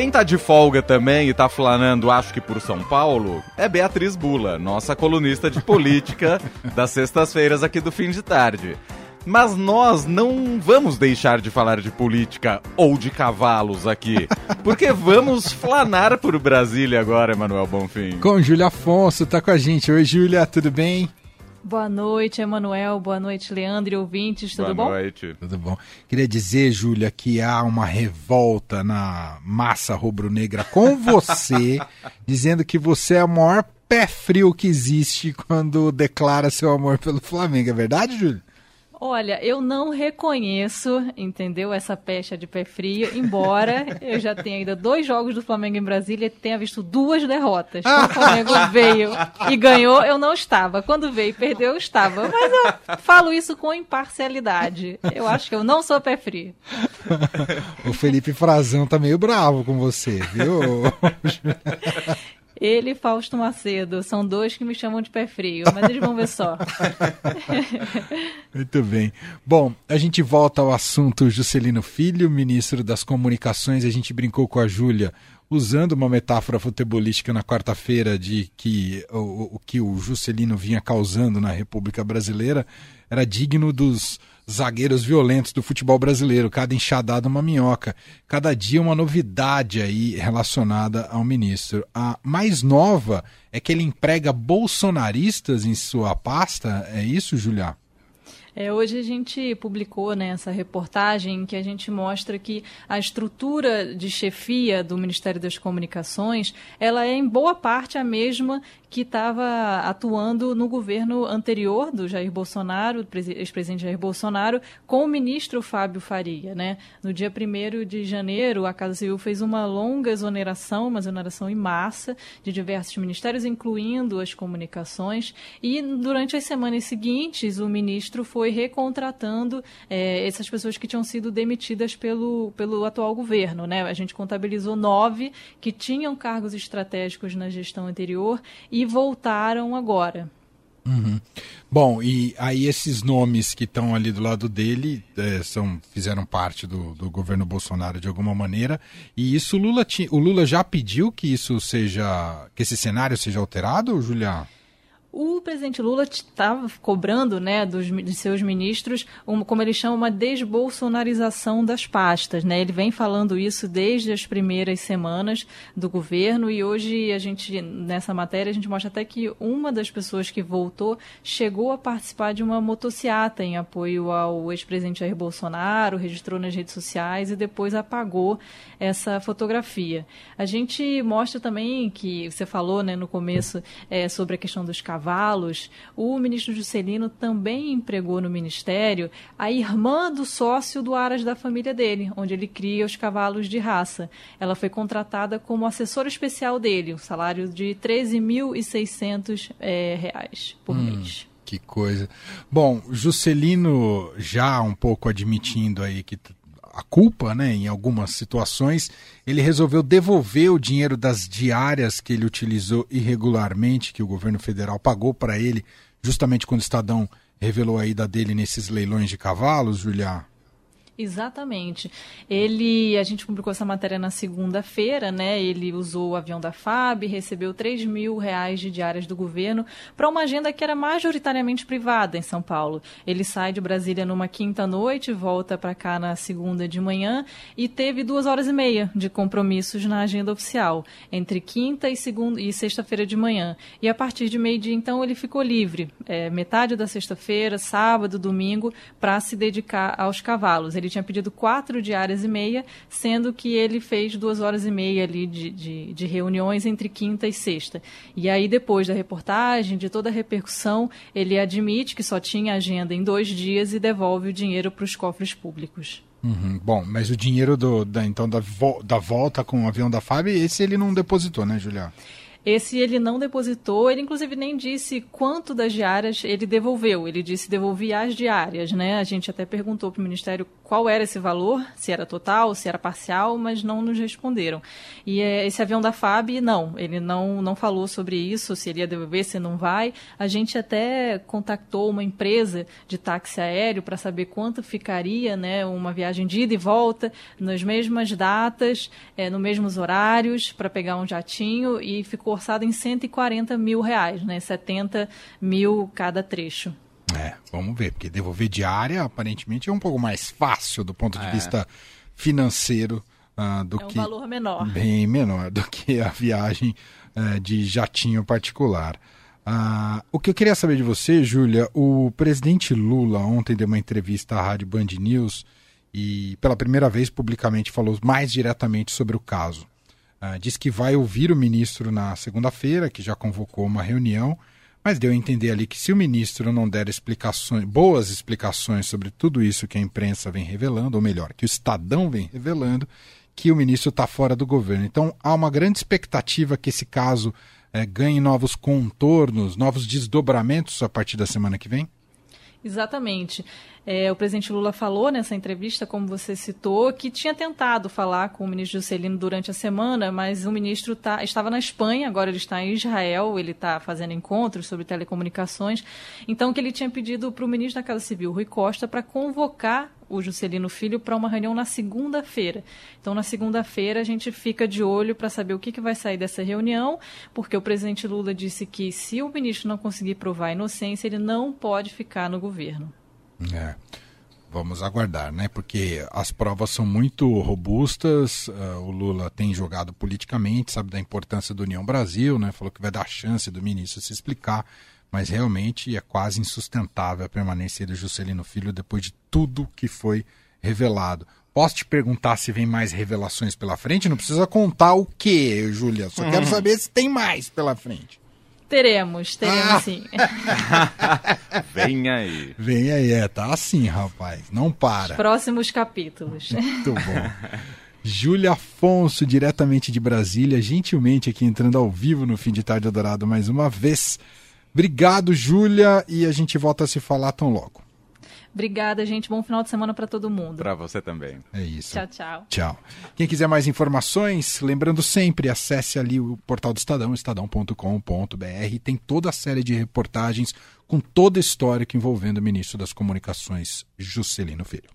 quem tá de folga também e tá flanando, acho que por São Paulo, é Beatriz Bula, nossa colunista de política das sextas-feiras aqui do fim de tarde. Mas nós não vamos deixar de falar de política ou de cavalos aqui, porque vamos flanar por Brasília agora, Emanuel Bonfim. Com Júlia Afonso, tá com a gente. Oi, Júlia, tudo bem? Boa noite, Emanuel. Boa noite, Leandro e ouvintes. Tudo Boa bom? noite. Tudo bom. Queria dizer, Júlia, que há uma revolta na massa rubro-negra com você, dizendo que você é o maior pé frio que existe quando declara seu amor pelo Flamengo. É verdade, Júlia? Olha, eu não reconheço, entendeu, essa pecha de pé frio, embora eu já tenha ido a dois jogos do Flamengo em Brasília e tenha visto duas derrotas. Quando o Flamengo veio e ganhou, eu não estava. Quando veio e perdeu, eu estava. Mas eu falo isso com imparcialidade. Eu acho que eu não sou pé frio. O Felipe Frazão tá meio bravo com você, viu? Ele e Fausto Macedo são dois que me chamam de pé frio, mas eles vão ver só. Muito bem. Bom, a gente volta ao assunto Juscelino Filho, ministro das Comunicações. A gente brincou com a Júlia usando uma metáfora futebolística na quarta-feira de que o, o que o Juscelino vinha causando na República Brasileira era digno dos zagueiros violentos do futebol brasileiro, cada enxadada uma minhoca, cada dia uma novidade aí relacionada ao ministro. A mais nova é que ele emprega bolsonaristas em sua pasta, é isso, Julia? É, hoje a gente publicou né, essa reportagem em que a gente mostra que a estrutura de chefia do Ministério das Comunicações ela é em boa parte a mesma que estava atuando no governo anterior do Jair Bolsonaro, ex-presidente Jair Bolsonaro, com o ministro Fábio Faria. Né? No dia 1 de janeiro, a Casa Civil fez uma longa exoneração, uma exoneração em massa de diversos ministérios, incluindo as comunicações, e durante as semanas seguintes o ministro foi recontratando é, essas pessoas que tinham sido demitidas pelo, pelo atual governo. Né? A gente contabilizou nove que tinham cargos estratégicos na gestão anterior e voltaram agora. Uhum. Bom, e aí esses nomes que estão ali do lado dele é, são, fizeram parte do, do, governo Bolsonaro de alguma maneira. E isso Lula, o Lula já pediu que isso seja. que esse cenário seja alterado, Julián? O presidente Lula estava cobrando né, dos, de seus ministros, um, como ele chama, uma desbolsonarização das pastas. Né? Ele vem falando isso desde as primeiras semanas do governo e hoje a gente, nessa matéria, a gente mostra até que uma das pessoas que voltou chegou a participar de uma motociata em apoio ao ex-presidente Jair Bolsonaro, registrou nas redes sociais e depois apagou essa fotografia. A gente mostra também que você falou né, no começo é, sobre a questão dos cavalos cavalos, o ministro Juscelino também empregou no ministério a irmã do sócio do Aras da família dele, onde ele cria os cavalos de raça. Ela foi contratada como assessora especial dele, um salário de 13.600 é, reais por hum. mês. Que coisa. Bom, Juscelino já um pouco admitindo aí que a culpa, né, em algumas situações, ele resolveu devolver o dinheiro das diárias que ele utilizou irregularmente, que o governo federal pagou para ele, justamente quando o Estadão revelou a ida dele nesses leilões de cavalos, Julia. Exatamente. Ele, a gente publicou essa matéria na segunda-feira, né? Ele usou o avião da FAB, recebeu 3 mil reais de diárias do governo para uma agenda que era majoritariamente privada em São Paulo. Ele sai de Brasília numa quinta-noite, volta para cá na segunda de manhã e teve duas horas e meia de compromissos na agenda oficial, entre quinta e segunda e sexta-feira de manhã. E a partir de meio-dia, então, ele ficou livre, é, metade da sexta-feira, sábado, domingo, para se dedicar aos cavalos. Ele tinha pedido quatro diárias e meia, sendo que ele fez duas horas e meia ali de, de, de reuniões entre quinta e sexta. E aí, depois da reportagem, de toda a repercussão, ele admite que só tinha agenda em dois dias e devolve o dinheiro para os cofres públicos. Uhum. Bom, mas o dinheiro do, da, então da, vo, da volta com o avião da FAB, esse ele não depositou, né, Julião? Esse ele não depositou, ele inclusive nem disse quanto das diárias ele devolveu. Ele disse devolvi as diárias, né? A gente até perguntou para o Ministério qual era esse valor, se era total, se era parcial, mas não nos responderam. E é, esse avião da FAB, não, ele não, não falou sobre isso, se ele ia devolver, se não vai. A gente até contactou uma empresa de táxi aéreo para saber quanto ficaria, né, uma viagem de ida e volta, nas mesmas datas, é, nos mesmos horários, para pegar um jatinho, e ficou orçado em 140 mil reais, né? 70 mil cada trecho. É, vamos ver, porque devolver diária aparentemente é um pouco mais fácil do ponto de é. vista financeiro uh, do é um que. valor menor. Bem menor do que a viagem uh, de jatinho particular. Uh, o que eu queria saber de você, Júlia, o presidente Lula ontem deu uma entrevista à Rádio Band News e pela primeira vez publicamente falou mais diretamente sobre o caso. Uh, diz que vai ouvir o ministro na segunda-feira, que já convocou uma reunião, mas deu a entender ali que se o ministro não der explicações, boas explicações sobre tudo isso que a imprensa vem revelando, ou melhor, que o Estadão vem revelando, que o ministro está fora do governo. Então há uma grande expectativa que esse caso é, ganhe novos contornos, novos desdobramentos a partir da semana que vem? Exatamente. É, o presidente Lula falou nessa entrevista, como você citou, que tinha tentado falar com o ministro Juscelino durante a semana, mas o ministro tá, estava na Espanha, agora ele está em Israel, ele está fazendo encontros sobre telecomunicações. Então, que ele tinha pedido para o ministro da Casa Civil, Rui Costa, para convocar o Juscelino Filho para uma reunião na segunda-feira. Então, na segunda-feira, a gente fica de olho para saber o que, que vai sair dessa reunião, porque o presidente Lula disse que se o ministro não conseguir provar a inocência, ele não pode ficar no governo. É. Vamos aguardar, né? Porque as provas são muito robustas. Uh, o Lula tem jogado politicamente, sabe da importância da União Brasil, né? Falou que vai dar chance do ministro se explicar mas realmente é quase insustentável a permanência do Juscelino Filho depois de tudo que foi revelado. Posso te perguntar se vem mais revelações pela frente? Não precisa contar o que, Júlia. Só hum. quero saber se tem mais pela frente. Teremos, teremos ah. sim. Vem aí. Vem aí, é, tá assim, rapaz. Não para. Os próximos capítulos. Muito bom. Júlia Afonso, diretamente de Brasília, gentilmente aqui entrando ao vivo no Fim de Tarde Adorado mais uma vez. Obrigado, Júlia, e a gente volta a se falar tão logo. Obrigada, gente. Bom final de semana para todo mundo. Para você também. É isso. Tchau, tchau. Tchau. Quem quiser mais informações, lembrando sempre, acesse ali o portal do Estadão, estadão.com.br. Tem toda a série de reportagens com toda a história envolvendo o ministro das Comunicações, Juscelino Filho.